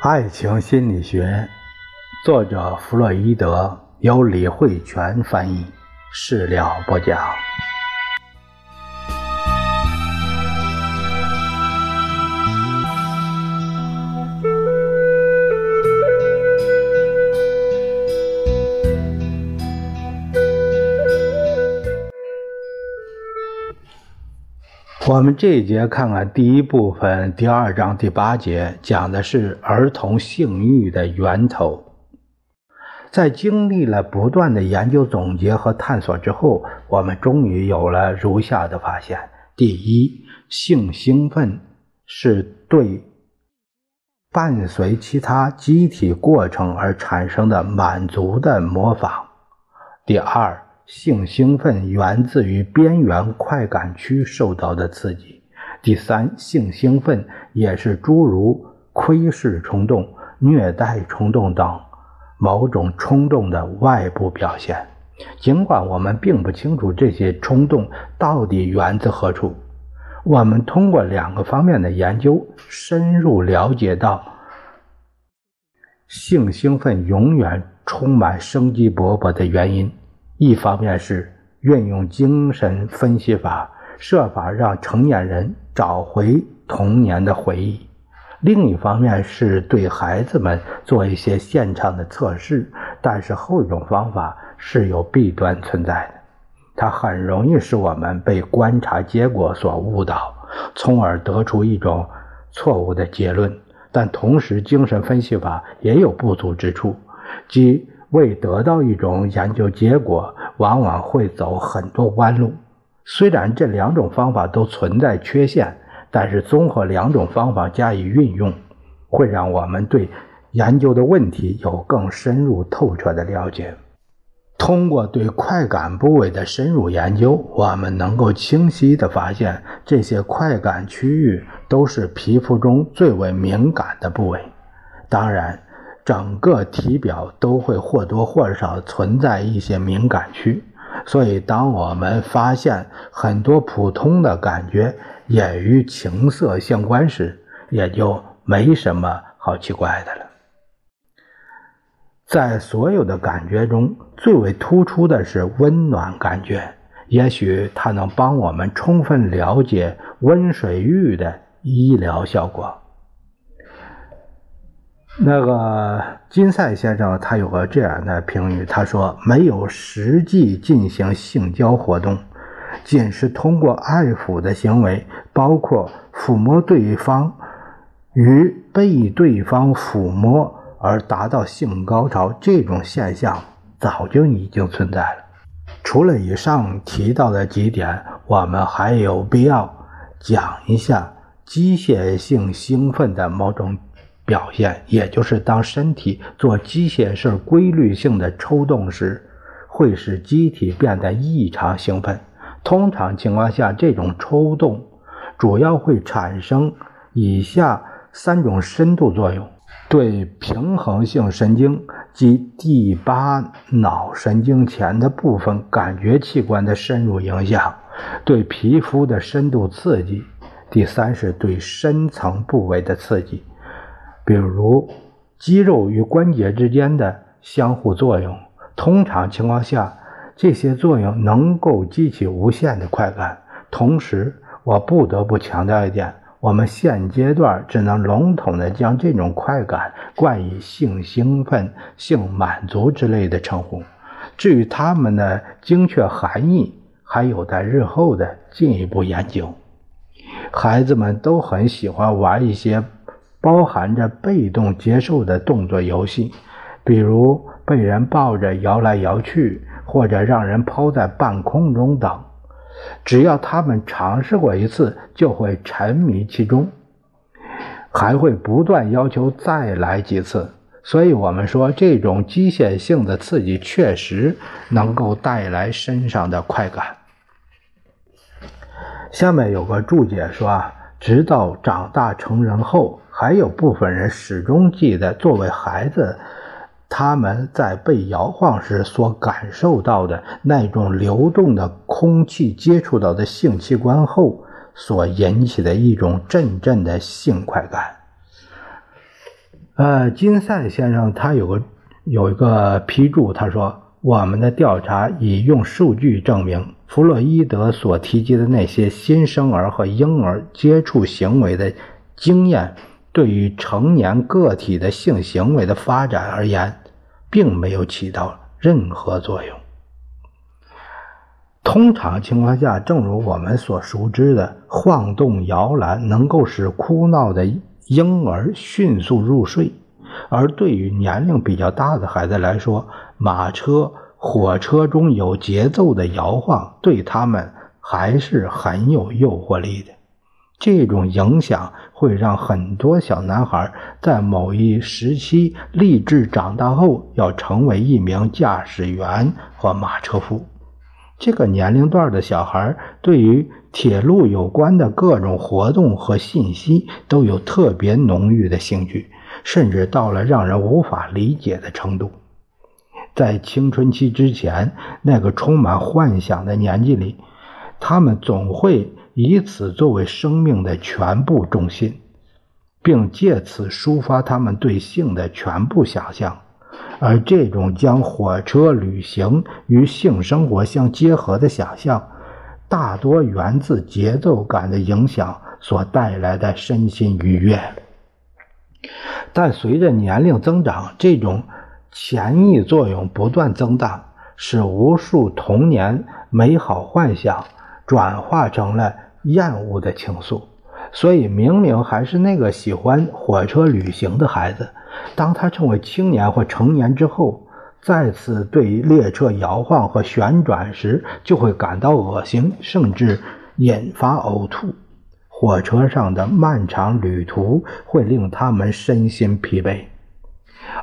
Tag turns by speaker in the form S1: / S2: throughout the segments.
S1: 爱情心理学，作者弗洛伊德，由李慧泉翻译，事了不讲。我们这一节看看第一部分第二章第八节，讲的是儿童性欲的源头。在经历了不断的研究、总结和探索之后，我们终于有了如下的发现：第一，性兴奋是对伴随其他机体过程而产生的满足的模仿；第二。性兴奋源自于边缘快感区受到的刺激。第三，性兴奋也是诸如窥视冲动、虐待冲动等某种冲动的外部表现。尽管我们并不清楚这些冲动到底源自何处，我们通过两个方面的研究，深入了解到性兴奋永远充满生机勃勃的原因。一方面是运用精神分析法，设法让成年人找回童年的回忆；另一方面是对孩子们做一些现场的测试。但是后一种方法是有弊端存在的，它很容易使我们被观察结果所误导，从而得出一种错误的结论。但同时，精神分析法也有不足之处，即。为得到一种研究结果，往往会走很多弯路。虽然这两种方法都存在缺陷，但是综合两种方法加以运用，会让我们对研究的问题有更深入透彻的了解。通过对快感部位的深入研究，我们能够清晰地发现，这些快感区域都是皮肤中最为敏感的部位。当然。整个体表都会或多或少存在一些敏感区，所以当我们发现很多普通的感觉也与情色相关时，也就没什么好奇怪的了。在所有的感觉中，最为突出的是温暖感觉，也许它能帮我们充分了解温水浴的医疗效果。那个金赛先生，他有个这样的评语，他说：“没有实际进行性交活动，仅是通过爱抚的行为，包括抚摸对方与被对方抚摸而达到性高潮，这种现象早就已经存在了。除了以上提到的几点，我们还有必要讲一下机械性兴奋的某种。”表现，也就是当身体做机械式规律性的抽动时，会使机体变得异常兴奋。通常情况下，这种抽动主要会产生以下三种深度作用：对平衡性神经及第八脑神经前的部分感觉器官的深入影响；对皮肤的深度刺激；第三是对深层部位的刺激。比如肌肉与关节之间的相互作用，通常情况下，这些作用能够激起无限的快感。同时，我不得不强调一点：我们现阶段只能笼统地将这种快感冠以性兴奋、性满足之类的称呼。至于它们的精确含义，还有待日后的进一步研究。孩子们都很喜欢玩一些。包含着被动接受的动作游戏，比如被人抱着摇来摇去，或者让人抛在半空中等。只要他们尝试过一次，就会沉迷其中，还会不断要求再来几次。所以，我们说这种机械性的刺激确实能够带来身上的快感。下面有个注解说啊，直到长大成人后。还有部分人始终记得，作为孩子，他们在被摇晃时所感受到的那种流动的空气接触到的性器官后所引起的一种阵阵的性快感。呃，金赛先生他有个有一个批注，他说我们的调查已用数据证明，弗洛伊德所提及的那些新生儿和婴儿接触行为的经验，对于成年个体的性行为的发展而言，并没有起到任何作用。通常情况下，正如我们所熟知的，晃动摇篮能够使哭闹的婴儿迅速入睡，而对于年龄比较大的孩子来说，马车、火车中有节奏的摇晃对他们还是很有诱惑力的。这种影响会让很多小男孩在某一时期立志长大后要成为一名驾驶员或马车夫。这个年龄段的小孩对于铁路有关的各种活动和信息都有特别浓郁的兴趣，甚至到了让人无法理解的程度。在青春期之前那个充满幻想的年纪里，他们总会以此作为生命的全部重心，并借此抒发他们对性的全部想象。而这种将火车旅行与性生活相结合的想象，大多源自节奏感的影响所带来的身心愉悦。但随着年龄增长，这种潜意作用不断增大，使无数童年美好幻想转化成了厌恶的情愫。所以，明明还是那个喜欢火车旅行的孩子。当他成为青年或成年之后，再次对列车摇晃和旋转时，就会感到恶心，甚至引发呕吐。火车上的漫长旅途会令他们身心疲惫，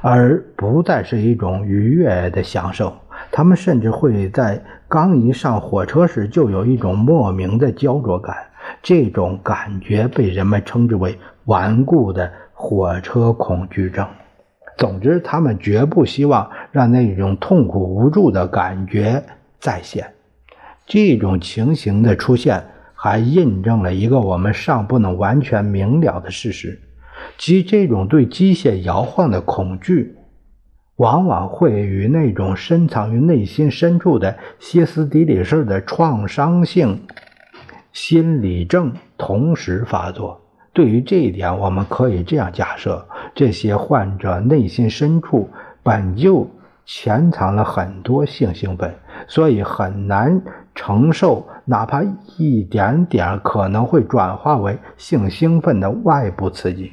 S1: 而不再是一种愉悦的享受。他们甚至会在刚一上火车时就有一种莫名的焦灼感，这种感觉被人们称之为顽固的。火车恐惧症。总之，他们绝不希望让那种痛苦无助的感觉再现。这种情形的出现，还印证了一个我们尚不能完全明了的事实，即这种对机械摇晃的恐惧，往往会与那种深藏于内心深处的歇斯底里式的创伤性心理症同时发作。对于这一点，我们可以这样假设：这些患者内心深处本就潜藏了很多性兴奋，所以很难承受哪怕一点点可能会转化为性兴奋的外部刺激。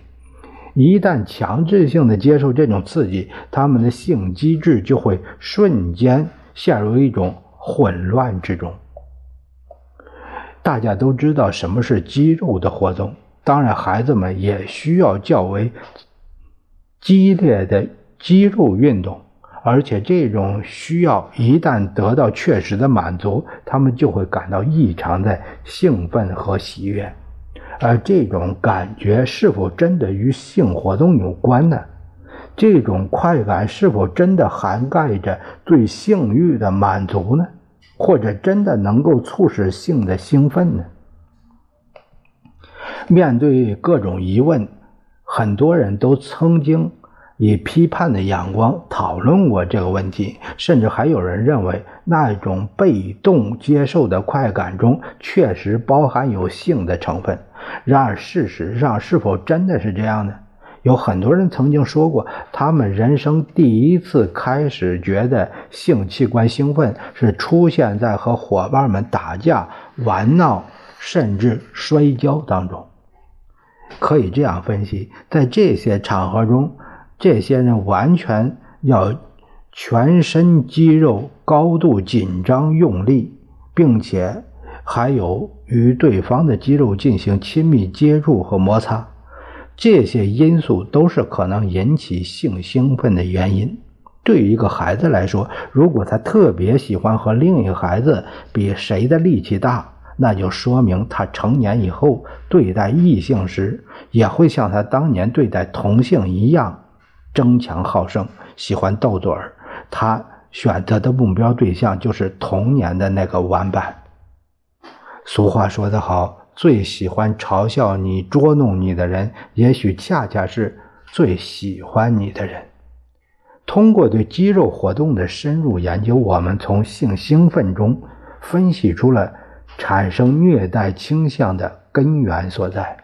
S1: 一旦强制性的接受这种刺激，他们的性机制就会瞬间陷入一种混乱之中。大家都知道什么是肌肉的活动。当然，孩子们也需要较为激烈的肌肉运动，而且这种需要一旦得到确实的满足，他们就会感到异常的兴奋和喜悦。而这种感觉是否真的与性活动有关呢？这种快感是否真的涵盖着对性欲的满足呢？或者真的能够促使性的兴奋呢？面对各种疑问，很多人都曾经以批判的眼光讨论过这个问题，甚至还有人认为那种被动接受的快感中确实包含有性的成分。然而，事实上是否真的是这样呢？有很多人曾经说过，他们人生第一次开始觉得性器官兴奋是出现在和伙伴们打架、玩闹，甚至摔跤当中。可以这样分析，在这些场合中，这些人完全要全身肌肉高度紧张用力，并且还有与对方的肌肉进行亲密接触和摩擦，这些因素都是可能引起性兴奋的原因。对于一个孩子来说，如果他特别喜欢和另一个孩子比谁的力气大，那就说明他成年以后对待异性时，也会像他当年对待同性一样争强好胜，喜欢斗嘴儿。他选择的目标对象就是童年的那个玩伴。俗话说得好，最喜欢嘲笑你、捉弄你的人，也许恰恰是最喜欢你的人。通过对肌肉活动的深入研究，我们从性兴奋中分析出了产生虐待倾向的根源所在。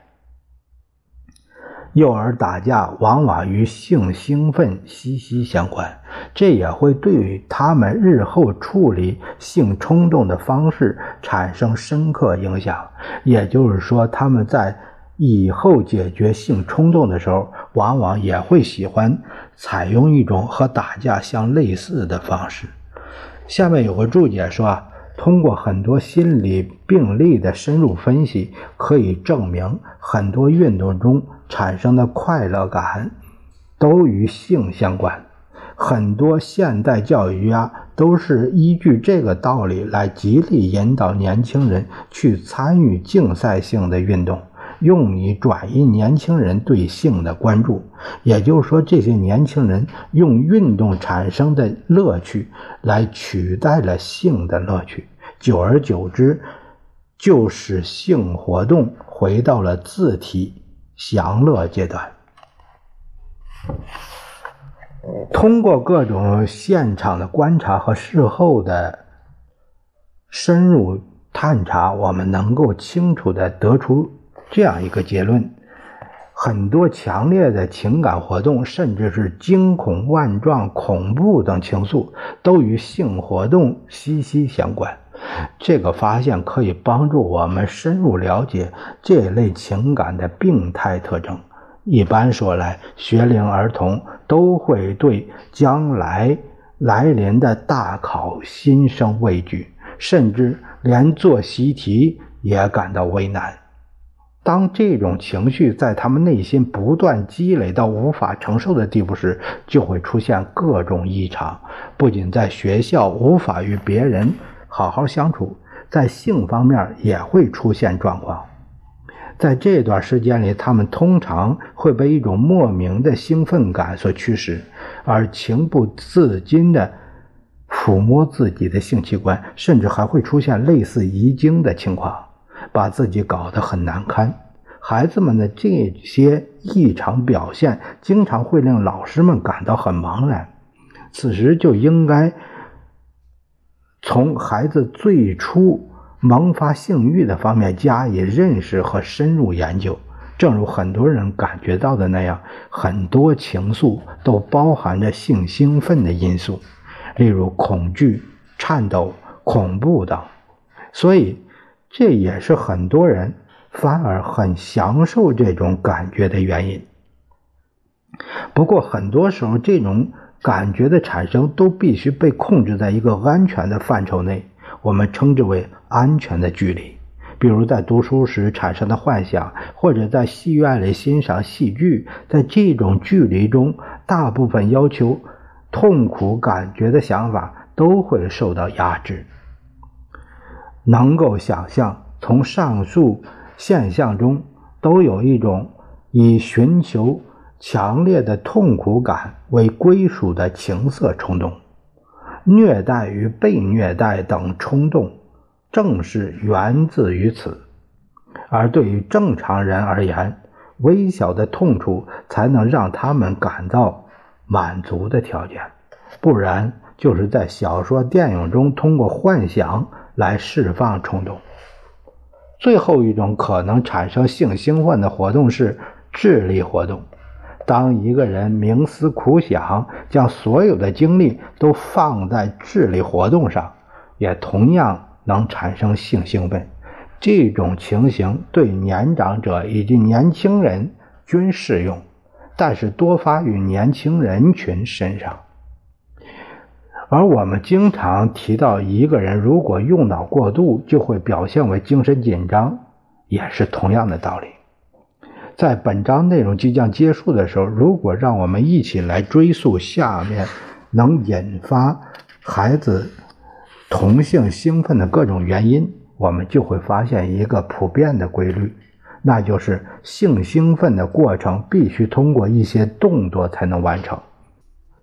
S1: 幼儿打架往往与性兴奋息息相关，这也会对于他们日后处理性冲动的方式产生深刻影响。也就是说，他们在以后解决性冲动的时候，往往也会喜欢采用一种和打架相类似的方式。下面有个注解说啊，通过很多心理病例的深入分析，可以证明很多运动中。产生的快乐感都与性相关，很多现代教育家都是依据这个道理来极力引导年轻人去参与竞赛性的运动，用以转移年轻人对性的关注。也就是说，这些年轻人用运动产生的乐趣来取代了性的乐趣，久而久之，就使性活动回到了自体。享乐阶段，通过各种现场的观察和事后的深入探查，我们能够清楚的得出这样一个结论：很多强烈的情感活动，甚至是惊恐、万状、恐怖等情愫，都与性活动息息相关。这个发现可以帮助我们深入了解这类情感的病态特征。一般说来，学龄儿童都会对将来来临的大考心生畏惧，甚至连做习题也感到为难。当这种情绪在他们内心不断积累到无法承受的地步时，就会出现各种异常，不仅在学校无法与别人。好好相处，在性方面也会出现状况。在这段时间里，他们通常会被一种莫名的兴奋感所驱使，而情不自禁地抚摸自己的性器官，甚至还会出现类似遗精的情况，把自己搞得很难堪。孩子们的这些异常表现，经常会令老师们感到很茫然。此时就应该。从孩子最初萌发性欲的方面加以认识和深入研究，正如很多人感觉到的那样，很多情愫都包含着性兴奋的因素，例如恐惧、颤抖、恐怖等。所以，这也是很多人反而很享受这种感觉的原因。不过，很多时候这种。感觉的产生都必须被控制在一个安全的范畴内，我们称之为安全的距离。比如在读书时产生的幻想，或者在戏院里欣赏戏剧，在这种距离中，大部分要求痛苦感觉的想法都会受到压制。能够想象，从上述现象中都有一种以寻求。强烈的痛苦感为归属的情色冲动，虐待与被虐待等冲动，正是源自于此。而对于正常人而言，微小的痛楚才能让他们感到满足的条件，不然就是在小说、电影中通过幻想来释放冲动。最后一种可能产生性兴奋的活动是智力活动。当一个人冥思苦想，将所有的精力都放在智力活动上，也同样能产生性兴奋。这种情形对年长者以及年轻人均适用，但是多发于年轻人群身上。而我们经常提到，一个人如果用脑过度，就会表现为精神紧张，也是同样的道理。在本章内容即将结束的时候，如果让我们一起来追溯下面能引发孩子同性兴奋的各种原因，我们就会发现一个普遍的规律，那就是性兴奋的过程必须通过一些动作才能完成。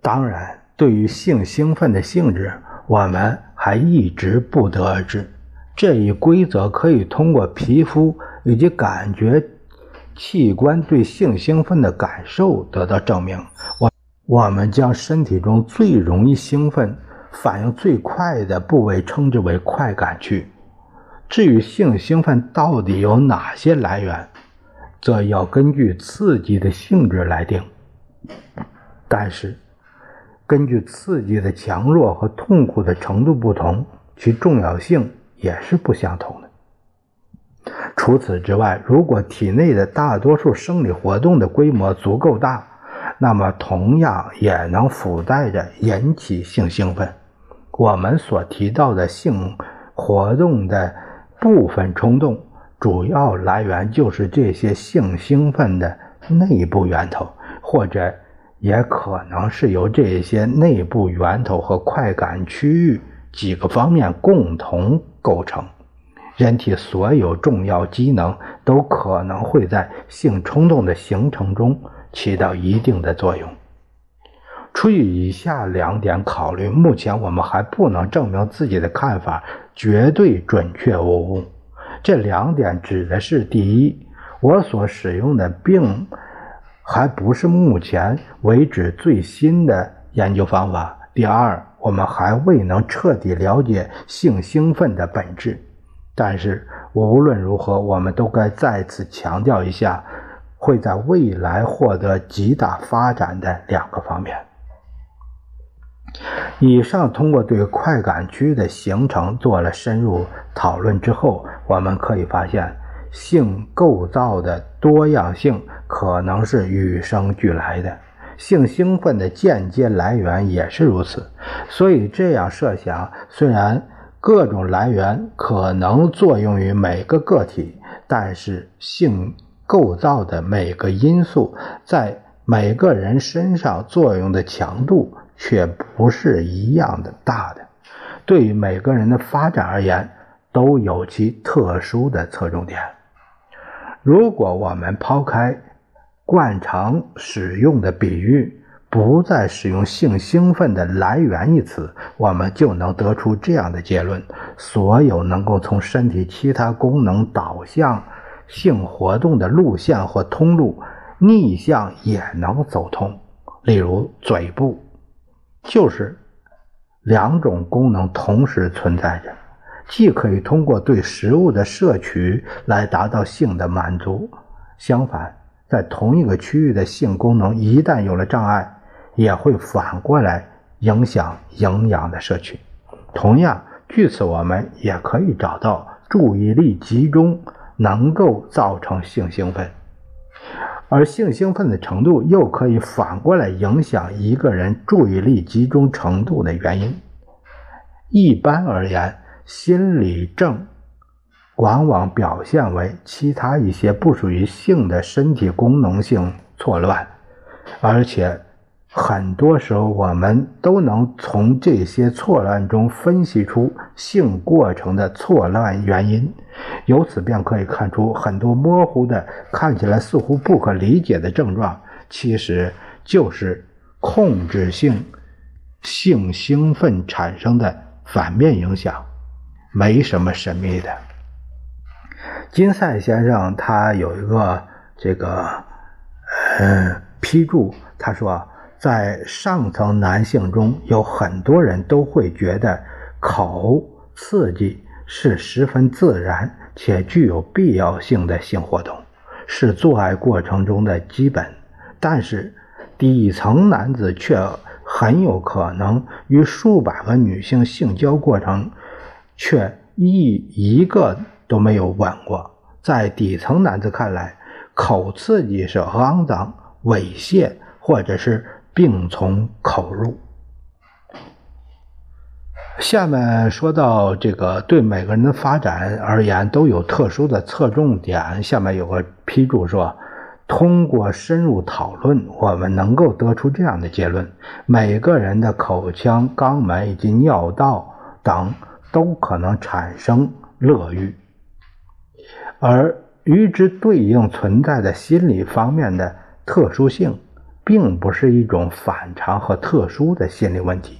S1: 当然，对于性兴奋的性质，我们还一直不得而知。这一规则可以通过皮肤以及感觉。器官对性兴奋的感受得到证明。我我们将身体中最容易兴奋、反应最快的部位称之为快感区。至于性兴奋到底有哪些来源，则要根据刺激的性质来定。但是，根据刺激的强弱和痛苦的程度不同，其重要性也是不相同的。除此之外，如果体内的大多数生理活动的规模足够大，那么同样也能附带着引起性兴奋。我们所提到的性活动的部分冲动，主要来源就是这些性兴奋的内部源头，或者。也可能是由这些内部源头和快感区域几个方面共同构成。人体所有重要机能都可能会在性冲动的形成中起到一定的作用。出于以下两点考虑，目前我们还不能证明自己的看法绝对准确无误。这两点指的是：第一，我所使用的并。还不是目前为止最新的研究方法。第二，我们还未能彻底了解性兴奋的本质。但是无论如何，我们都该再次强调一下，会在未来获得极大发展的两个方面。以上通过对快感区的形成做了深入讨论之后，我们可以发现。性构造的多样性可能是与生俱来的，性兴奋的间接来源也是如此。所以这样设想，虽然各种来源可能作用于每个个体，但是性构造的每个因素在每个人身上作用的强度却不是一样的大的。对于每个人的发展而言，都有其特殊的侧重点。如果我们抛开惯常使用的比喻，不再使用“性兴奋”的来源一词，我们就能得出这样的结论：所有能够从身体其他功能导向性活动的路线或通路，逆向也能走通。例如，嘴部就是两种功能同时存在着。既可以通过对食物的摄取来达到性的满足，相反，在同一个区域的性功能一旦有了障碍，也会反过来影响营养的摄取。同样，据此我们也可以找到注意力集中能够造成性兴奋，而性兴奋的程度又可以反过来影响一个人注意力集中程度的原因。一般而言。心理症往往表现为其他一些不属于性的身体功能性错乱，而且很多时候我们都能从这些错乱中分析出性过程的错乱原因，由此便可以看出很多模糊的、看起来似乎不可理解的症状，其实就是控制性性兴奋产生的反面影响。没什么神秘的。金赛先生他有一个这个呃批注，他说，在上层男性中有很多人都会觉得口刺激是十分自然且具有必要性的性活动，是做爱过程中的基本，但是底层男子却很有可能与数百个女性性交过程。却一一个都没有吻过。在底层男子看来，口刺激是肮脏、猥亵，或者是病从口入。下面说到这个，对每个人的发展而言都有特殊的侧重点。下面有个批注说，通过深入讨论，我们能够得出这样的结论：每个人的口腔、肛门以及尿道等。都可能产生乐欲，而与之对应存在的心理方面的特殊性，并不是一种反常和特殊的心理问题，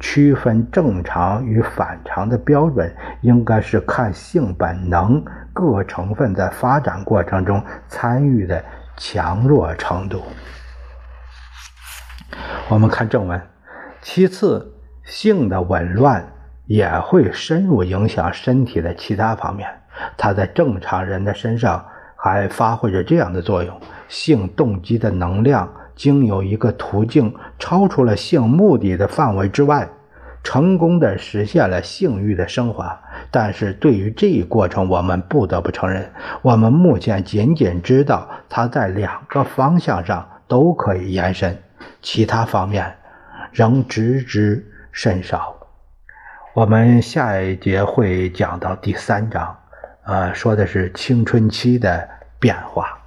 S1: 区分正常与反常的标准，应该是看性本能各成分在发展过程中参与的强弱程度。我们看正文。其次，性的紊乱也会深入影响身体的其他方面。它在正常人的身上还发挥着这样的作用：性动机的能量经由一个途径超出了性目的的范围之外，成功的实现了性欲的升华。但是对于这一过程，我们不得不承认，我们目前仅仅知道它在两个方向上都可以延伸，其他方面。仍知之甚少。我们下一节会讲到第三章，呃，说的是青春期的变化。